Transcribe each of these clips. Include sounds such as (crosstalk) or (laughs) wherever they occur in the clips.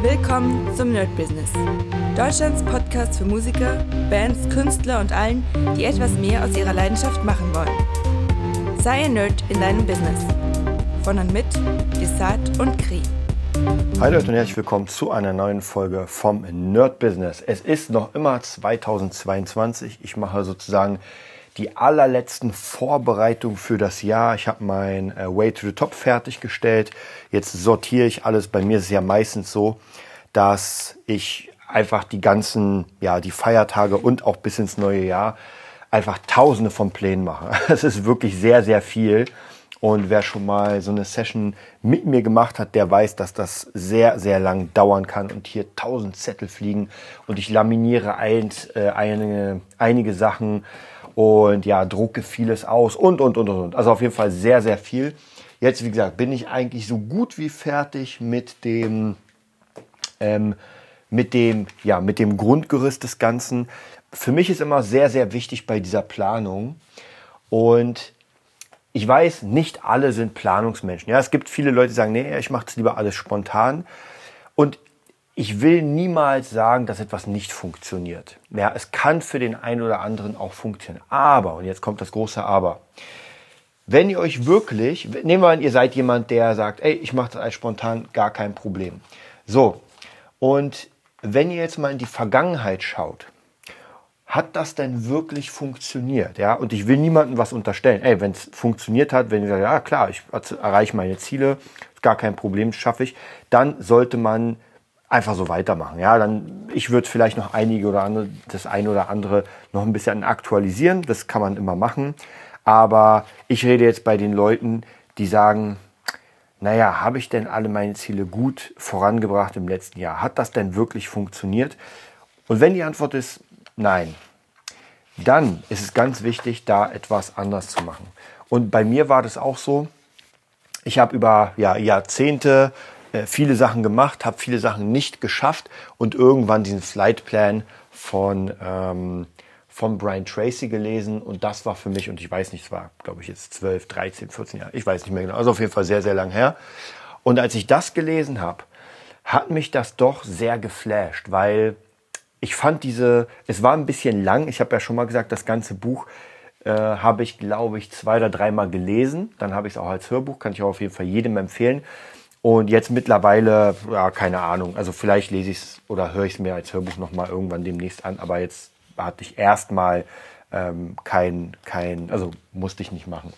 Willkommen zum Nerd Business. Deutschlands Podcast für Musiker, Bands, Künstler und allen, die etwas mehr aus ihrer Leidenschaft machen wollen. Sei ein Nerd in deinem Business. Von und mit Desart und Kri. Hi Leute und herzlich willkommen zu einer neuen Folge vom Nerd Business. Es ist noch immer 2022. Ich mache sozusagen die allerletzten Vorbereitungen für das Jahr. Ich habe mein äh, Way to the Top fertiggestellt. Jetzt sortiere ich alles. Bei mir ist es ja meistens so, dass ich einfach die ganzen, ja, die Feiertage und auch bis ins neue Jahr einfach tausende von Plänen mache. (laughs) Es ist wirklich sehr, sehr viel. Und wer schon mal so eine Session mit mir gemacht hat, der weiß, dass das sehr, sehr lang dauern kann und hier tausend Zettel fliegen und ich laminiere ein, äh, einige, einige Sachen und ja, drucke vieles aus und, und, und, und. Also auf jeden Fall sehr, sehr viel. Jetzt, wie gesagt, bin ich eigentlich so gut wie fertig mit dem, ähm, mit dem, ja, mit dem Grundgerüst des Ganzen. Für mich ist immer sehr, sehr wichtig bei dieser Planung und ich weiß, nicht alle sind Planungsmenschen. Ja, es gibt viele Leute, die sagen, nee, ich mache das lieber alles spontan. Und ich will niemals sagen, dass etwas nicht funktioniert. Ja, es kann für den einen oder anderen auch funktionieren. Aber, und jetzt kommt das große Aber, wenn ihr euch wirklich, nehmen wir an, ihr seid jemand, der sagt, ey, ich mache das als spontan, gar kein Problem. So, und wenn ihr jetzt mal in die Vergangenheit schaut, hat das denn wirklich funktioniert? Ja, und ich will niemandem was unterstellen. Ey, wenn es funktioniert hat, wenn ihr sagt, ja klar, ich erreiche meine Ziele, gar kein Problem, schaffe ich, dann sollte man einfach so weitermachen. Ja, dann ich würde vielleicht noch einige oder andere, das eine oder andere noch ein bisschen aktualisieren. Das kann man immer machen. Aber ich rede jetzt bei den Leuten, die sagen, naja, habe ich denn alle meine Ziele gut vorangebracht im letzten Jahr? Hat das denn wirklich funktioniert? Und wenn die Antwort ist nein, dann ist es ganz wichtig, da etwas anders zu machen. Und bei mir war das auch so. Ich habe über ja, Jahrzehnte äh, viele Sachen gemacht, habe viele Sachen nicht geschafft und irgendwann diesen Flightplan von, ähm, von Brian Tracy gelesen und das war für mich, und ich weiß nicht, es war, glaube ich, jetzt 12, 13, 14 Jahre, ich weiß nicht mehr genau, also auf jeden Fall sehr, sehr lang her. Und als ich das gelesen habe, hat mich das doch sehr geflasht, weil ich fand diese, es war ein bisschen lang, ich habe ja schon mal gesagt, das ganze Buch äh, habe ich, glaube ich, zwei oder dreimal gelesen. Dann habe ich es auch als Hörbuch, kann ich auch auf jeden Fall jedem empfehlen. Und jetzt mittlerweile, ja, keine Ahnung, also vielleicht lese ich es oder höre ich es mir als Hörbuch nochmal irgendwann demnächst an, aber jetzt hatte ich erstmal ähm, kein, kein, also musste ich nicht machen.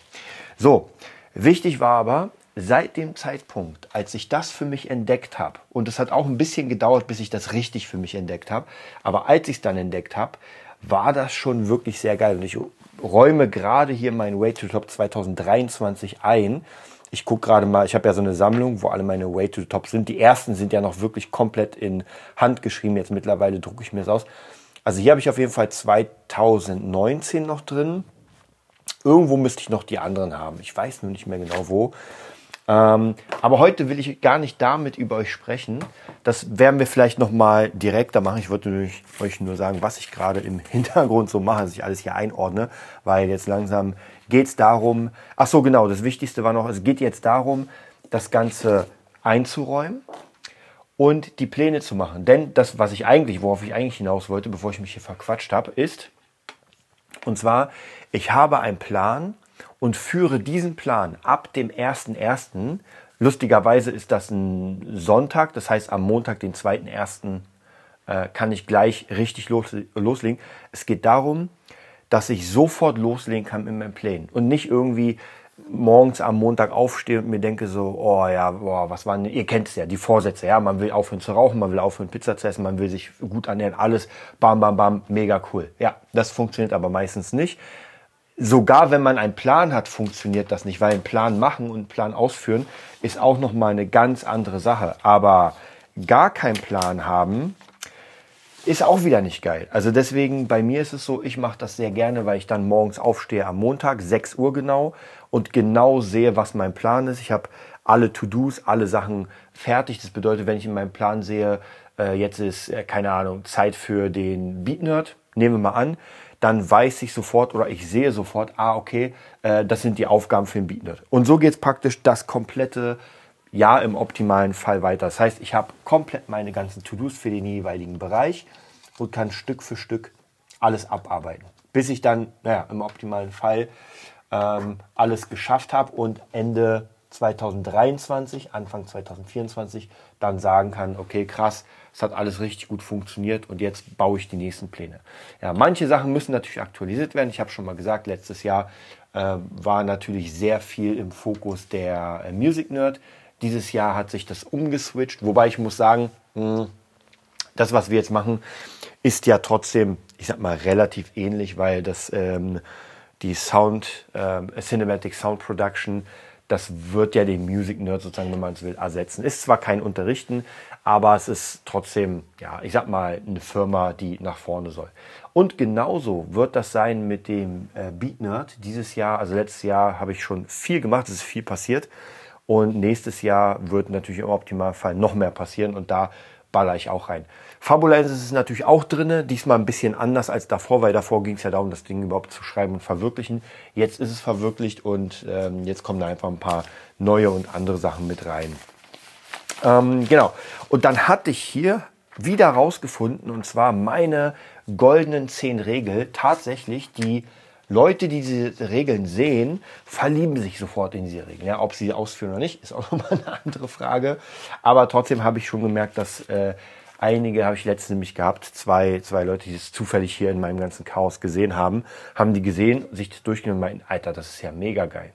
So, wichtig war aber, seit dem Zeitpunkt, als ich das für mich entdeckt habe, und es hat auch ein bisschen gedauert, bis ich das richtig für mich entdeckt habe, aber als ich es dann entdeckt habe, war das schon wirklich sehr geil. Und ich räume gerade hier mein Way to Top 2023 ein ich gucke gerade mal, ich habe ja so eine Sammlung, wo alle meine Way to the Top sind. Die ersten sind ja noch wirklich komplett in Hand geschrieben. Jetzt mittlerweile drucke ich mir das aus. Also hier habe ich auf jeden Fall 2019 noch drin. Irgendwo müsste ich noch die anderen haben. Ich weiß nur nicht mehr genau wo. Ähm, aber heute will ich gar nicht damit über euch sprechen. Das werden wir vielleicht noch mal direkter machen. Ich wollte euch nur sagen, was ich gerade im (laughs) Hintergrund so mache, dass ich alles hier einordne, weil jetzt langsam geht es darum, ach so genau, das Wichtigste war noch, es geht jetzt darum, das Ganze einzuräumen und die Pläne zu machen. Denn das, was ich eigentlich, worauf ich eigentlich hinaus wollte, bevor ich mich hier verquatscht habe, ist, und zwar, ich habe einen Plan und führe diesen Plan ab dem 1.1. Lustigerweise ist das ein Sonntag, das heißt am Montag, den 2.1. Äh, kann ich gleich richtig los, loslegen. Es geht darum, dass ich sofort loslegen kann mit meinen Plänen und nicht irgendwie morgens am Montag aufstehe und mir denke so, oh ja, boah, was waren, ihr kennt es ja, die Vorsätze, ja, man will aufhören zu rauchen, man will aufhören Pizza zu essen, man will sich gut ernähren, alles, bam, bam, bam, mega cool. Ja, das funktioniert aber meistens nicht. Sogar wenn man einen Plan hat, funktioniert das nicht, weil ein Plan machen und einen Plan ausführen ist auch nochmal eine ganz andere Sache. Aber gar keinen Plan haben, ist auch wieder nicht geil. Also deswegen, bei mir ist es so, ich mache das sehr gerne, weil ich dann morgens aufstehe am Montag, 6 Uhr genau, und genau sehe, was mein Plan ist. Ich habe alle To-Dos, alle Sachen fertig. Das bedeutet, wenn ich in meinem Plan sehe, äh, jetzt ist, äh, keine Ahnung, Zeit für den Beat Nerd, nehmen wir mal an, dann weiß ich sofort oder ich sehe sofort, ah, okay, äh, das sind die Aufgaben für den Beat Nerd. Und so geht es praktisch das komplette ja im optimalen Fall weiter. Das heißt, ich habe komplett meine ganzen To-Dos für den jeweiligen Bereich und kann Stück für Stück alles abarbeiten. Bis ich dann, naja, im optimalen Fall ähm, alles geschafft habe und Ende 2023, Anfang 2024 dann sagen kann, okay, krass, es hat alles richtig gut funktioniert und jetzt baue ich die nächsten Pläne. Ja, manche Sachen müssen natürlich aktualisiert werden. Ich habe schon mal gesagt, letztes Jahr äh, war natürlich sehr viel im Fokus der äh, Music Nerd. Dieses Jahr hat sich das umgeswitcht, wobei ich muss sagen, mh, hm, das, was wir jetzt machen, ist ja trotzdem, ich sag mal, relativ ähnlich, weil das ähm, die Sound, äh, Cinematic Sound Production, das wird ja den Music Nerd sozusagen, wenn man es will, ersetzen. Ist zwar kein Unterrichten, aber es ist trotzdem, ja, ich sag mal, eine Firma, die nach vorne soll. Und genauso wird das sein mit dem äh, Beat Nerd. Dieses Jahr, also letztes Jahr, habe ich schon viel gemacht, es ist viel passiert. Und nächstes Jahr wird natürlich im Optimalfall noch mehr passieren und da baller ich auch rein. Fabulenz ist natürlich auch drin, diesmal ein bisschen anders als davor, weil davor ging es ja darum, das Ding überhaupt zu schreiben und verwirklichen. Jetzt ist es verwirklicht und ähm, jetzt kommen da einfach ein paar neue und andere Sachen mit rein. Ähm, genau. Und dann hatte ich hier wieder rausgefunden, und zwar meine goldenen zehn Regeln, tatsächlich die Leute, die diese Regeln sehen, verlieben sich sofort in diese Regeln. Ja, ob sie ausführen oder nicht, ist auch (laughs) nochmal eine andere Frage. Aber trotzdem habe ich schon gemerkt, dass äh, einige, habe ich letztens nämlich gehabt, zwei, zwei Leute, die es zufällig hier in meinem ganzen Chaos gesehen haben, haben die gesehen, sich das durchgenommen und meinten, Alter, das ist ja mega geil.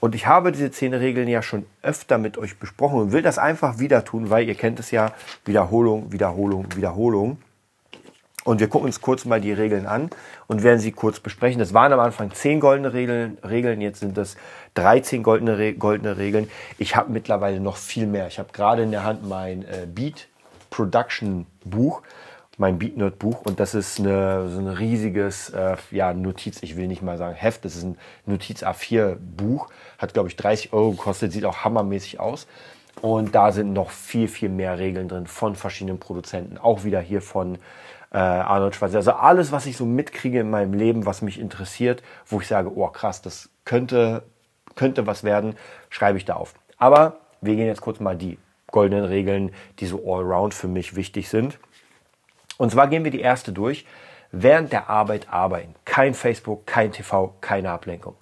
Und ich habe diese zehn Regeln ja schon öfter mit euch besprochen und will das einfach wieder tun, weil ihr kennt es ja, Wiederholung, Wiederholung, Wiederholung. Und wir gucken uns kurz mal die Regeln an und werden sie kurz besprechen. Das waren am Anfang 10 goldene Regeln, Regeln jetzt sind es 13 goldene, goldene Regeln. Ich habe mittlerweile noch viel mehr. Ich habe gerade in der Hand mein äh, Beat Production Buch, mein Beat Nerd Buch und das ist eine, so ein riesiges äh, ja, Notiz, ich will nicht mal sagen Heft, das ist ein Notiz A4 Buch, hat glaube ich 30 Euro gekostet, sieht auch hammermäßig aus. Und da sind noch viel, viel mehr Regeln drin von verschiedenen Produzenten. Auch wieder hier von äh, Arnold Schwarzenegger. Also alles, was ich so mitkriege in meinem Leben, was mich interessiert, wo ich sage, oh krass, das könnte, könnte was werden, schreibe ich da auf. Aber wir gehen jetzt kurz mal die goldenen Regeln, die so allround für mich wichtig sind. Und zwar gehen wir die erste durch. Während der Arbeit arbeiten. Kein Facebook, kein TV, keine Ablenkung.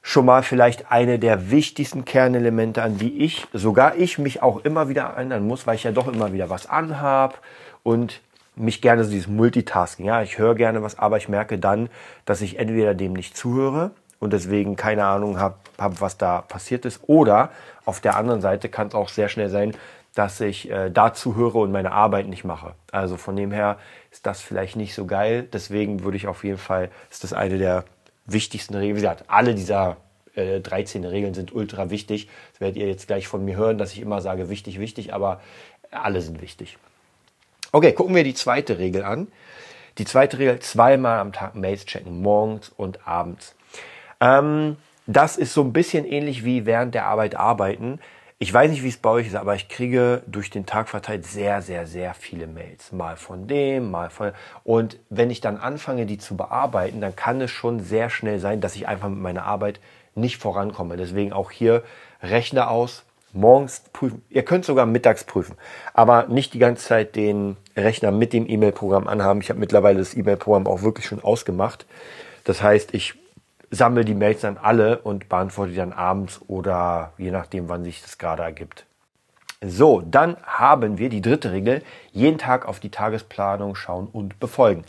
Schon mal vielleicht eine der wichtigsten Kernelemente, an die ich, sogar ich mich auch immer wieder erinnern muss, weil ich ja doch immer wieder was anhab und mich gerne so dieses Multitasking. Ja, ich höre gerne was, aber ich merke dann, dass ich entweder dem nicht zuhöre und deswegen keine Ahnung habe, hab, was da passiert ist. Oder auf der anderen Seite kann es auch sehr schnell sein, dass ich äh, dazu höre und meine Arbeit nicht mache. Also von dem her ist das vielleicht nicht so geil. Deswegen würde ich auf jeden Fall, ist das eine der wichtigsten Regeln. Wie gesagt, alle dieser äh, 13 Regeln sind ultra wichtig. Das werdet ihr jetzt gleich von mir hören, dass ich immer sage, wichtig, wichtig, aber alle sind wichtig. Okay, gucken wir die zweite Regel an. Die zweite Regel, zweimal am Tag Mails checken, morgens und abends. Ähm, das ist so ein bisschen ähnlich wie während der Arbeit arbeiten. Ich weiß nicht, wie es bei euch ist, aber ich kriege durch den Tag verteilt sehr, sehr, sehr viele Mails. Mal von dem, mal von. Und wenn ich dann anfange, die zu bearbeiten, dann kann es schon sehr schnell sein, dass ich einfach mit meiner Arbeit nicht vorankomme. Deswegen auch hier Rechner aus, morgens prüfen. Ihr könnt sogar mittags prüfen, aber nicht die ganze Zeit den Rechner mit dem E-Mail-Programm anhaben. Ich habe mittlerweile das E-Mail-Programm auch wirklich schon ausgemacht. Das heißt, ich sammle die Mails dann alle und beantworte die dann abends oder je nachdem, wann sich das gerade ergibt. So, dann haben wir die dritte Regel, jeden Tag auf die Tagesplanung schauen und befolgen.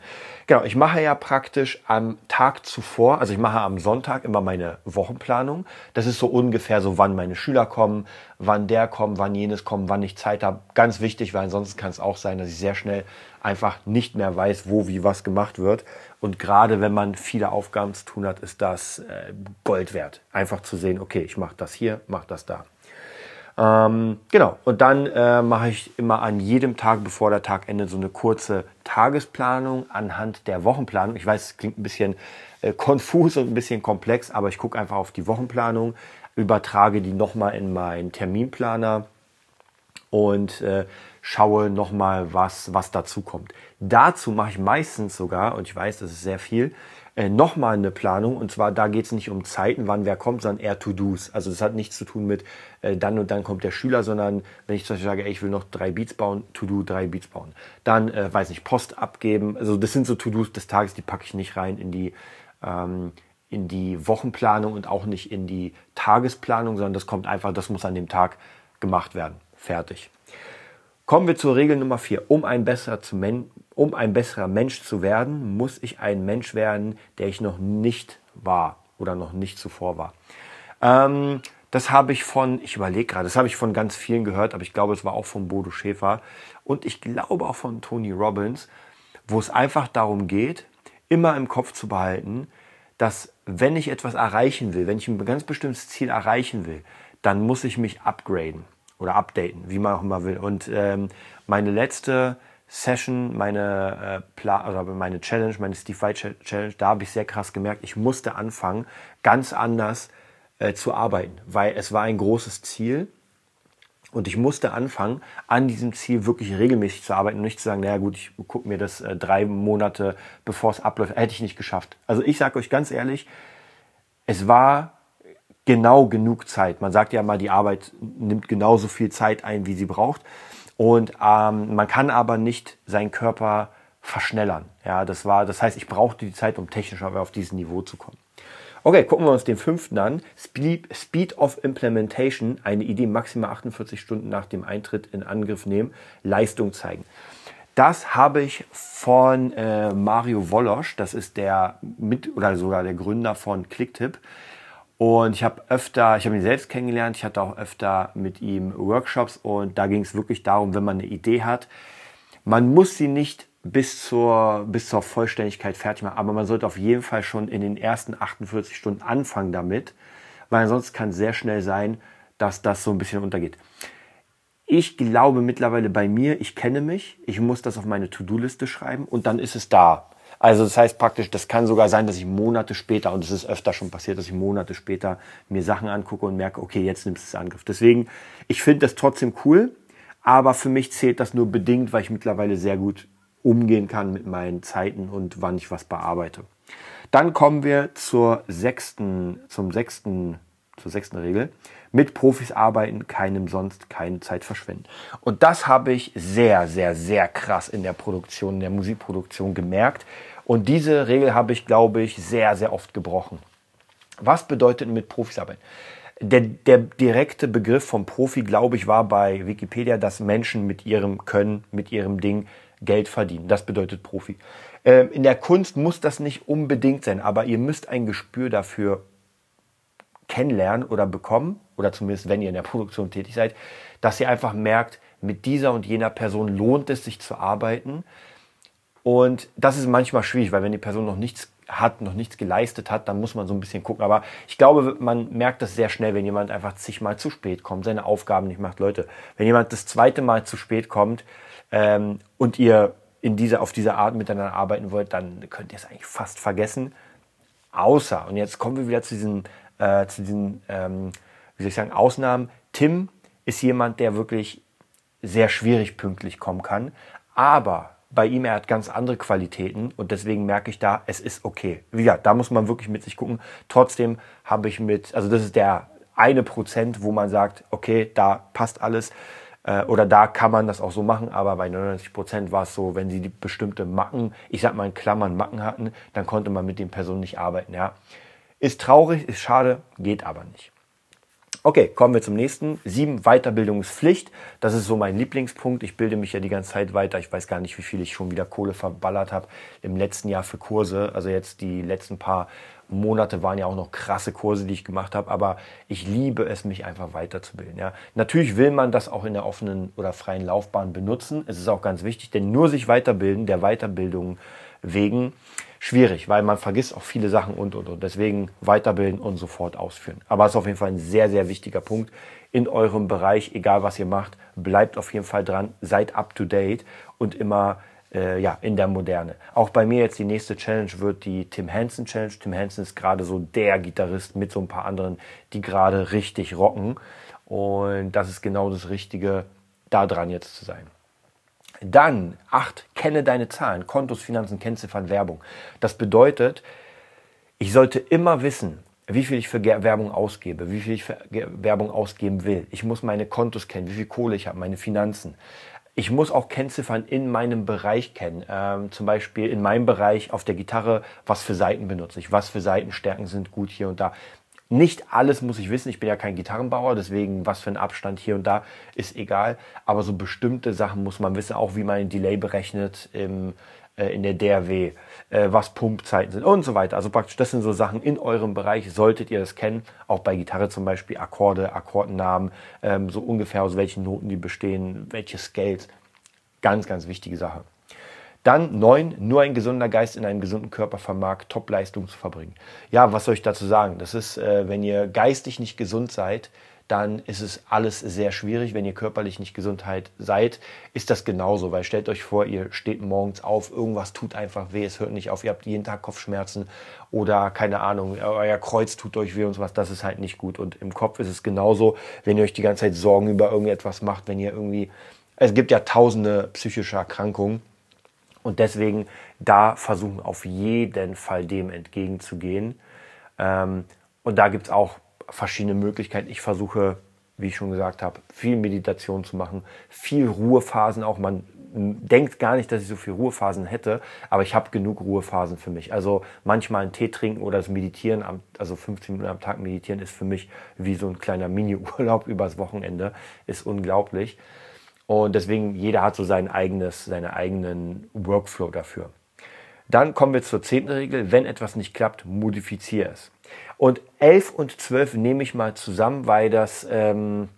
Genau, ich mache ja praktisch am Tag zuvor, also ich mache am Sonntag immer meine Wochenplanung. Das ist so ungefähr so, wann meine Schüler kommen, wann der kommt, wann jenes kommt, wann ich Zeit habe. Ganz wichtig, weil ansonsten kann es auch sein, dass ich sehr schnell einfach nicht mehr weiß, wo, wie, was gemacht wird. Und gerade wenn man viele Aufgaben zu tun hat, ist das äh, Gold wert. Einfach zu sehen, okay, ich mache das hier, mache das da. Ähm, genau, und dann äh, mache ich immer an jedem Tag, bevor der Tag endet, so eine kurze Tagesplanung anhand der Wochenplanung. Ich weiß, es klingt ein bisschen äh, konfus und ein bisschen komplex, aber ich gucke einfach auf die Wochenplanung, übertrage die nochmal in meinen Terminplaner und äh, schaue nochmal, was, was dazu kommt. Dazu mache ich meistens sogar, und ich weiß, das ist sehr viel, äh, nochmal eine Planung. Und zwar, da geht es nicht um Zeiten, wann wer kommt, sondern eher To-Dos. Also das hat nichts zu tun mit äh, dann und dann kommt der Schüler, sondern wenn ich zum Beispiel sage, ey, ich will noch drei Beats bauen, To-Do, drei Beats bauen. Dann, äh, weiß nicht, Post abgeben. Also das sind so To-Dos des Tages, die packe ich nicht rein in die, ähm, in die Wochenplanung und auch nicht in die Tagesplanung, sondern das kommt einfach, das muss an dem Tag gemacht werden. Fertig. Kommen wir zur Regel Nummer vier. Um ein, besserer um ein besserer Mensch zu werden, muss ich ein Mensch werden, der ich noch nicht war oder noch nicht zuvor war. Ähm, das habe ich von, ich überlege gerade, das habe ich von ganz vielen gehört, aber ich glaube, es war auch von Bodo Schäfer und ich glaube auch von Tony Robbins, wo es einfach darum geht, immer im Kopf zu behalten, dass wenn ich etwas erreichen will, wenn ich ein ganz bestimmtes Ziel erreichen will, dann muss ich mich upgraden oder updaten, wie man auch immer will. Und ähm, meine letzte Session, meine, äh, oder meine Challenge, meine Steve White Challenge, da habe ich sehr krass gemerkt, ich musste anfangen, ganz anders äh, zu arbeiten, weil es war ein großes Ziel und ich musste anfangen, an diesem Ziel wirklich regelmäßig zu arbeiten und nicht zu sagen, naja gut, ich gucke mir das äh, drei Monate bevor es abläuft, hätte ich nicht geschafft. Also ich sage euch ganz ehrlich, es war genau genug Zeit. Man sagt ja mal, die Arbeit nimmt genauso viel Zeit ein, wie sie braucht. Und ähm, man kann aber nicht seinen Körper verschnellern. Ja, das war, das heißt, ich brauchte die Zeit, um technisch auf dieses Niveau zu kommen. Okay, gucken wir uns den fünften an. Speed, Speed of Implementation, eine Idee maximal 48 Stunden nach dem Eintritt in Angriff nehmen, Leistung zeigen. Das habe ich von äh, Mario Wolosch, das ist der mit oder sogar der Gründer von Clicktip. Und ich habe öfter, ich habe ihn selbst kennengelernt, ich hatte auch öfter mit ihm Workshops. Und da ging es wirklich darum, wenn man eine Idee hat, man muss sie nicht bis zur, bis zur Vollständigkeit fertig machen, aber man sollte auf jeden Fall schon in den ersten 48 Stunden anfangen damit, weil sonst kann es sehr schnell sein, dass das so ein bisschen untergeht. Ich glaube mittlerweile bei mir, ich kenne mich, ich muss das auf meine To-Do-Liste schreiben. Und dann ist es da. Also das heißt praktisch, das kann sogar sein, dass ich Monate später, und es ist öfter schon passiert, dass ich Monate später mir Sachen angucke und merke, okay, jetzt nimmst du es Angriff. Deswegen, ich finde das trotzdem cool, aber für mich zählt das nur bedingt, weil ich mittlerweile sehr gut umgehen kann mit meinen Zeiten und wann ich was bearbeite. Dann kommen wir zur sechsten, zum sechsten, zur sechsten Regel. Mit Profis arbeiten, keinem sonst keine Zeit verschwenden. Und das habe ich sehr, sehr, sehr krass in der Produktion, in der Musikproduktion gemerkt. Und diese Regel habe ich, glaube ich, sehr, sehr oft gebrochen. Was bedeutet mit Profis arbeiten? Der, der direkte Begriff vom Profi, glaube ich, war bei Wikipedia, dass Menschen mit ihrem Können, mit ihrem Ding Geld verdienen. Das bedeutet Profi. Ähm, in der Kunst muss das nicht unbedingt sein, aber ihr müsst ein Gespür dafür kennenlernen oder bekommen, oder zumindest wenn ihr in der Produktion tätig seid, dass ihr einfach merkt, mit dieser und jener Person lohnt es sich zu arbeiten und das ist manchmal schwierig, weil wenn die Person noch nichts hat, noch nichts geleistet hat, dann muss man so ein bisschen gucken. Aber ich glaube, man merkt das sehr schnell, wenn jemand einfach zigmal zu spät kommt, seine Aufgaben nicht macht. Leute, wenn jemand das zweite Mal zu spät kommt ähm, und ihr in dieser, auf diese Art miteinander arbeiten wollt, dann könnt ihr es eigentlich fast vergessen. Außer, und jetzt kommen wir wieder zu diesen, äh, zu diesen ähm, wie soll ich sagen, Ausnahmen. Tim ist jemand, der wirklich sehr schwierig pünktlich kommen kann. Aber bei ihm, er hat ganz andere Qualitäten und deswegen merke ich da, es ist okay. Ja, da muss man wirklich mit sich gucken. Trotzdem habe ich mit, also das ist der eine Prozent, wo man sagt, okay, da passt alles äh, oder da kann man das auch so machen, aber bei 99 Prozent war es so, wenn sie bestimmte Macken, ich sag mal in Klammern Macken hatten, dann konnte man mit den Personen nicht arbeiten. Ja, ist traurig, ist schade, geht aber nicht. Okay, kommen wir zum nächsten. Sieben, Weiterbildungspflicht. Das ist so mein Lieblingspunkt. Ich bilde mich ja die ganze Zeit weiter. Ich weiß gar nicht, wie viel ich schon wieder Kohle verballert habe im letzten Jahr für Kurse. Also jetzt die letzten paar Monate waren ja auch noch krasse Kurse, die ich gemacht habe. Aber ich liebe es, mich einfach weiterzubilden. Ja. Natürlich will man das auch in der offenen oder freien Laufbahn benutzen. Es ist auch ganz wichtig, denn nur sich weiterbilden, der Weiterbildung wegen, schwierig, weil man vergisst auch viele Sachen und, und, und. Deswegen weiterbilden und sofort ausführen. Aber es ist auf jeden Fall ein sehr, sehr wichtiger Punkt in eurem Bereich, egal was ihr macht. Bleibt auf jeden Fall dran, seid up to date und immer äh, ja, in der Moderne. Auch bei mir jetzt die nächste Challenge wird die Tim Henson Challenge. Tim Henson ist gerade so der Gitarrist mit so ein paar anderen, die gerade richtig rocken. Und das ist genau das Richtige, da dran jetzt zu sein. Dann, acht, kenne deine Zahlen, Kontos, Finanzen, Kennziffern, Werbung. Das bedeutet, Ich sollte immer wissen, wie viel ich für Werbung ausgebe, wie viel ich für Werbung ausgeben will. Ich muss meine Kontos kennen, wie viel Kohle ich habe, meine Finanzen. Ich muss auch Kennziffern in meinem Bereich kennen. Ähm, zum Beispiel in meinem Bereich auf der Gitarre, was für Seiten benutze ich, was für Seitenstärken sind gut hier und da. Nicht alles muss ich wissen, ich bin ja kein Gitarrenbauer, deswegen was für ein Abstand hier und da ist egal. Aber so bestimmte Sachen muss man wissen, auch wie man ein Delay berechnet im, äh, in der DRW, äh, was Pumpzeiten sind und so weiter. Also praktisch, das sind so Sachen in eurem Bereich, solltet ihr das kennen. Auch bei Gitarre zum Beispiel Akkorde, Akkordennamen, ähm, so ungefähr aus welchen Noten die bestehen, welche Scales. Ganz, ganz wichtige Sache. Dann neun, nur ein gesunder Geist in einem gesunden Körper vermag Topleistung zu verbringen. Ja, was soll ich dazu sagen? Das ist, äh, wenn ihr geistig nicht gesund seid, dann ist es alles sehr schwierig. Wenn ihr körperlich nicht Gesundheit seid, ist das genauso. Weil stellt euch vor, ihr steht morgens auf, irgendwas tut einfach weh, es hört nicht auf, ihr habt jeden Tag Kopfschmerzen oder keine Ahnung, euer Kreuz tut euch weh und sowas, das ist halt nicht gut. Und im Kopf ist es genauso, wenn ihr euch die ganze Zeit Sorgen über irgendetwas macht, wenn ihr irgendwie, es gibt ja tausende psychische Erkrankungen und deswegen da versuchen auf jeden Fall dem entgegenzugehen. Ähm, und da gibt es auch verschiedene Möglichkeiten. Ich versuche, wie ich schon gesagt habe, viel Meditation zu machen, viel Ruhephasen auch. Man denkt gar nicht, dass ich so viel Ruhephasen hätte, aber ich habe genug Ruhephasen für mich. Also manchmal einen Tee trinken oder das Meditieren, also 15 Minuten am Tag meditieren, ist für mich wie so ein kleiner Mini-Urlaub (laughs) übers Wochenende, ist unglaublich. Und deswegen, jeder hat so sein eigenes, seinen eigenen Workflow dafür. Dann kommen wir zur zehnten Regel. Wenn etwas nicht klappt, modifiziere es. Und elf und zwölf nehme ich mal zusammen, weil das ähm,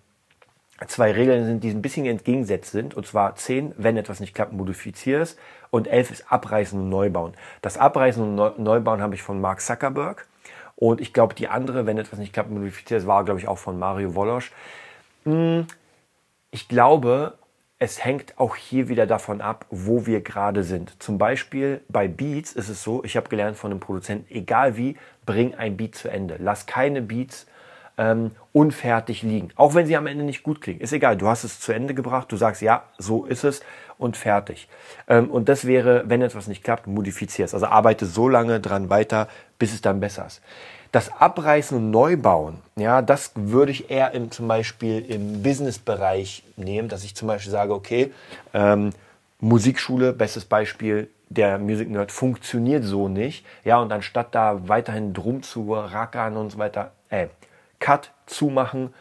zwei Regeln sind, die ein bisschen entgegengesetzt sind. Und zwar zehn, wenn etwas nicht klappt, modifiziere es. Und elf ist abreißen und neu bauen. Das Abreißen und Neubauen habe ich von Mark Zuckerberg. Und ich glaube, die andere, wenn etwas nicht klappt, modifiziere es, war, glaube ich, auch von Mario Wolosch. Ich glaube, es hängt auch hier wieder davon ab, wo wir gerade sind. Zum Beispiel bei Beats ist es so, ich habe gelernt von einem Produzenten, egal wie, bring ein Beat zu Ende. Lass keine Beats ähm, unfertig liegen. Auch wenn sie am Ende nicht gut klingen. Ist egal, du hast es zu Ende gebracht, du sagst, ja, so ist es und fertig. Ähm, und das wäre, wenn etwas nicht klappt, modifizier es. Also arbeite so lange dran weiter, bis es dann besser ist. Das Abreißen und Neubauen, ja, das würde ich eher im, zum Beispiel im Business-Bereich nehmen, dass ich zum Beispiel sage, okay, ähm, Musikschule, bestes Beispiel, der Music Nerd funktioniert so nicht. Ja, und anstatt da weiterhin drum zu rackern und so weiter, äh, Cut zumachen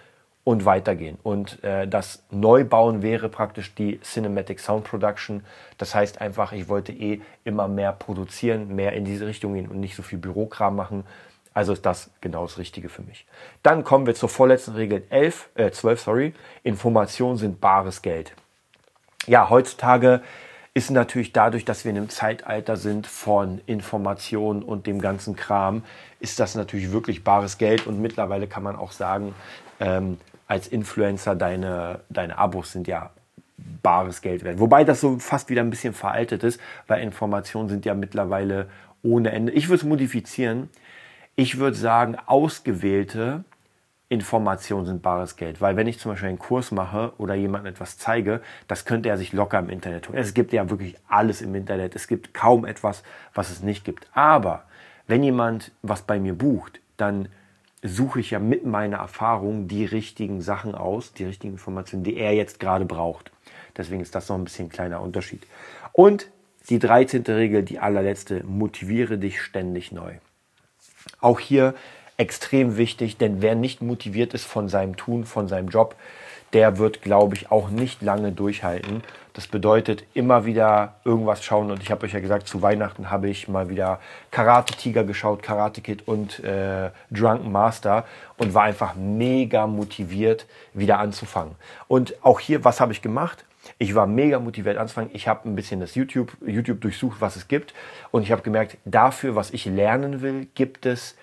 und weitergehen. Und äh, das Neubauen wäre praktisch die Cinematic Sound Production. Das heißt einfach, ich wollte eh immer mehr produzieren, mehr in diese Richtung gehen und nicht so viel Bürokram machen. Also ist das genau das Richtige für mich. Dann kommen wir zur vorletzten Regel 11, äh 12, sorry. Informationen sind bares Geld. Ja, heutzutage ist natürlich dadurch, dass wir in einem Zeitalter sind von Informationen und dem ganzen Kram, ist das natürlich wirklich bares Geld. Und mittlerweile kann man auch sagen, ähm, als Influencer, deine, deine Abos sind ja bares Geld wert. Wobei das so fast wieder ein bisschen veraltet ist, weil Informationen sind ja mittlerweile ohne Ende. Ich würde es modifizieren. Ich würde sagen, ausgewählte Informationen sind bares Geld. Weil wenn ich zum Beispiel einen Kurs mache oder jemandem etwas zeige, das könnte er sich locker im Internet tun. Es gibt ja wirklich alles im Internet. Es gibt kaum etwas, was es nicht gibt. Aber wenn jemand was bei mir bucht, dann suche ich ja mit meiner Erfahrung die richtigen Sachen aus, die richtigen Informationen, die er jetzt gerade braucht. Deswegen ist das noch ein bisschen ein kleiner Unterschied. Und die 13. Regel, die allerletzte, motiviere dich ständig neu. Auch hier extrem wichtig, denn wer nicht motiviert ist von seinem Tun, von seinem Job, der wird, glaube ich, auch nicht lange durchhalten. Das bedeutet immer wieder irgendwas schauen und ich habe euch ja gesagt, zu Weihnachten habe ich mal wieder Karate Tiger geschaut, Karate Kid und äh, Drunken Master und war einfach mega motiviert, wieder anzufangen. Und auch hier, was habe ich gemacht? Ich war mega motiviert anzufangen. Ich habe ein bisschen das YouTube, YouTube durchsucht, was es gibt. Und ich habe gemerkt, dafür, was ich lernen will, gibt es,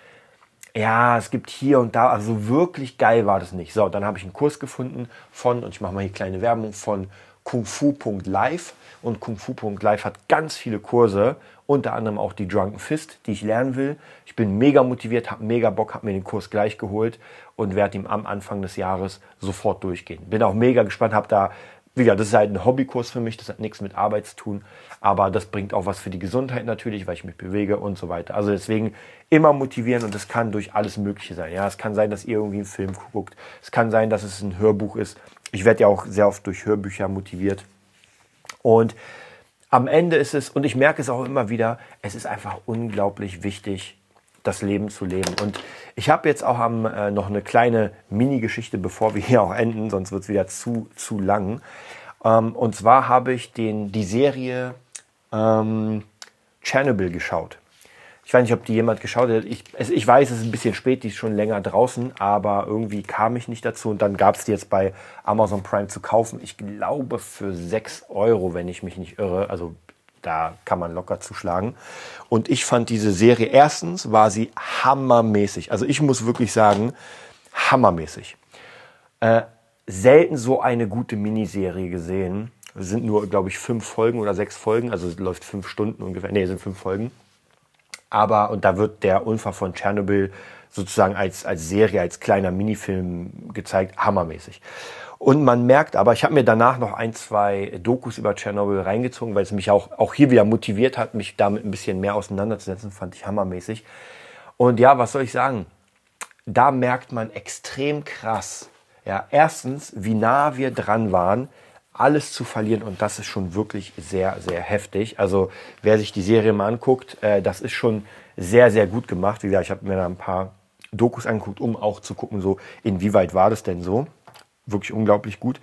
ja, es gibt hier und da, also wirklich geil war das nicht. So, dann habe ich einen Kurs gefunden von, und ich mache mal hier kleine Werbung, von kungfu.live. Und kungfu.live hat ganz viele Kurse, unter anderem auch die Drunken Fist, die ich lernen will. Ich bin mega motiviert, habe mega Bock, habe mir den Kurs gleich geholt und werde ihm am Anfang des Jahres sofort durchgehen. Bin auch mega gespannt, habe da wie gesagt, das ist halt ein Hobbykurs für mich, das hat nichts mit Arbeit zu tun, aber das bringt auch was für die Gesundheit natürlich, weil ich mich bewege und so weiter. Also deswegen immer motivieren und es kann durch alles Mögliche sein. Ja, es kann sein, dass ihr irgendwie einen Film guckt, es kann sein, dass es ein Hörbuch ist. Ich werde ja auch sehr oft durch Hörbücher motiviert. Und am Ende ist es, und ich merke es auch immer wieder, es ist einfach unglaublich wichtig, das Leben zu leben. Und ich habe jetzt auch am, äh, noch eine kleine Mini-Geschichte, bevor wir hier auch enden, sonst wird es wieder zu, zu lang. Ähm, und zwar habe ich den, die Serie ähm, Chernobyl geschaut. Ich weiß nicht, ob die jemand geschaut hat. Ich, ich weiß, es ist ein bisschen spät, die ist schon länger draußen, aber irgendwie kam ich nicht dazu. Und dann gab es die jetzt bei Amazon Prime zu kaufen. Ich glaube für 6 Euro, wenn ich mich nicht irre. Also da kann man locker zuschlagen. Und ich fand diese Serie, erstens war sie hammermäßig. Also ich muss wirklich sagen, hammermäßig. Äh, selten so eine gute Miniserie gesehen. Es sind nur, glaube ich, fünf Folgen oder sechs Folgen. Also es läuft fünf Stunden ungefähr. Nee, es sind fünf Folgen. Aber, und da wird der Unfall von Tschernobyl sozusagen als, als Serie, als kleiner Minifilm gezeigt, hammermäßig. Und man merkt aber, ich habe mir danach noch ein, zwei Dokus über Tschernobyl reingezogen, weil es mich auch, auch hier wieder motiviert hat, mich damit ein bisschen mehr auseinanderzusetzen, fand ich hammermäßig. Und ja, was soll ich sagen? Da merkt man extrem krass, ja, erstens, wie nah wir dran waren, alles zu verlieren und das ist schon wirklich sehr, sehr heftig. Also wer sich die Serie mal anguckt, äh, das ist schon sehr, sehr gut gemacht. Wie gesagt, ich habe mir da ein paar Dokus angeguckt, um auch zu gucken, so inwieweit war das denn so wirklich unglaublich gut.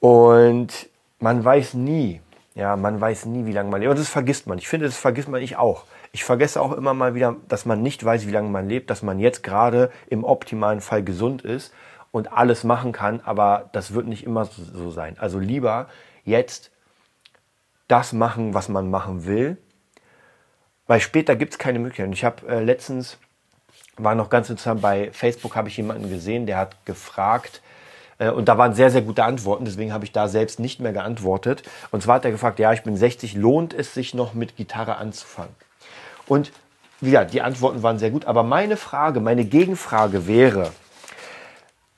Und man weiß nie, ja, man weiß nie, wie lange man lebt. Und das vergisst man. Ich finde, das vergisst man ich auch. Ich vergesse auch immer mal wieder, dass man nicht weiß, wie lange man lebt, dass man jetzt gerade im optimalen Fall gesund ist und alles machen kann, aber das wird nicht immer so sein. Also lieber jetzt das machen, was man machen will, weil später gibt es keine Möglichkeit. Ich habe äh, letztens, war noch ganz interessant, bei Facebook habe ich jemanden gesehen, der hat gefragt, und da waren sehr, sehr gute Antworten, deswegen habe ich da selbst nicht mehr geantwortet. Und zwar hat er gefragt, ja, ich bin 60, lohnt es sich noch mit Gitarre anzufangen? Und ja, die Antworten waren sehr gut, aber meine Frage, meine Gegenfrage wäre,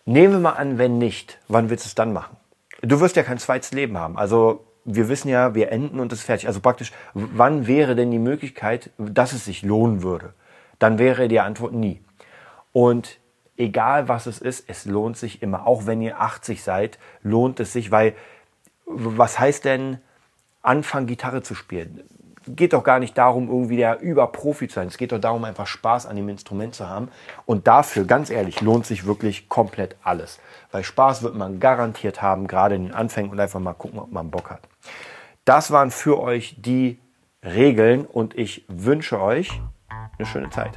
nehmen wir mal an, wenn nicht, wann willst du es dann machen? Du wirst ja kein zweites Leben haben. Also wir wissen ja, wir enden und es ist fertig. Also praktisch, wann wäre denn die Möglichkeit, dass es sich lohnen würde? Dann wäre die Antwort nie. Und egal was es ist, es lohnt sich immer. Auch wenn ihr 80 seid, lohnt es sich, weil was heißt denn anfangen, Gitarre zu spielen? Geht doch gar nicht darum, irgendwie der Überprofi zu sein. Es geht doch darum, einfach Spaß an dem Instrument zu haben. Und dafür, ganz ehrlich, lohnt sich wirklich komplett alles. Weil Spaß wird man garantiert haben, gerade in den Anfängen und einfach mal gucken, ob man Bock hat. Das waren für euch die Regeln und ich wünsche euch eine schöne Zeit.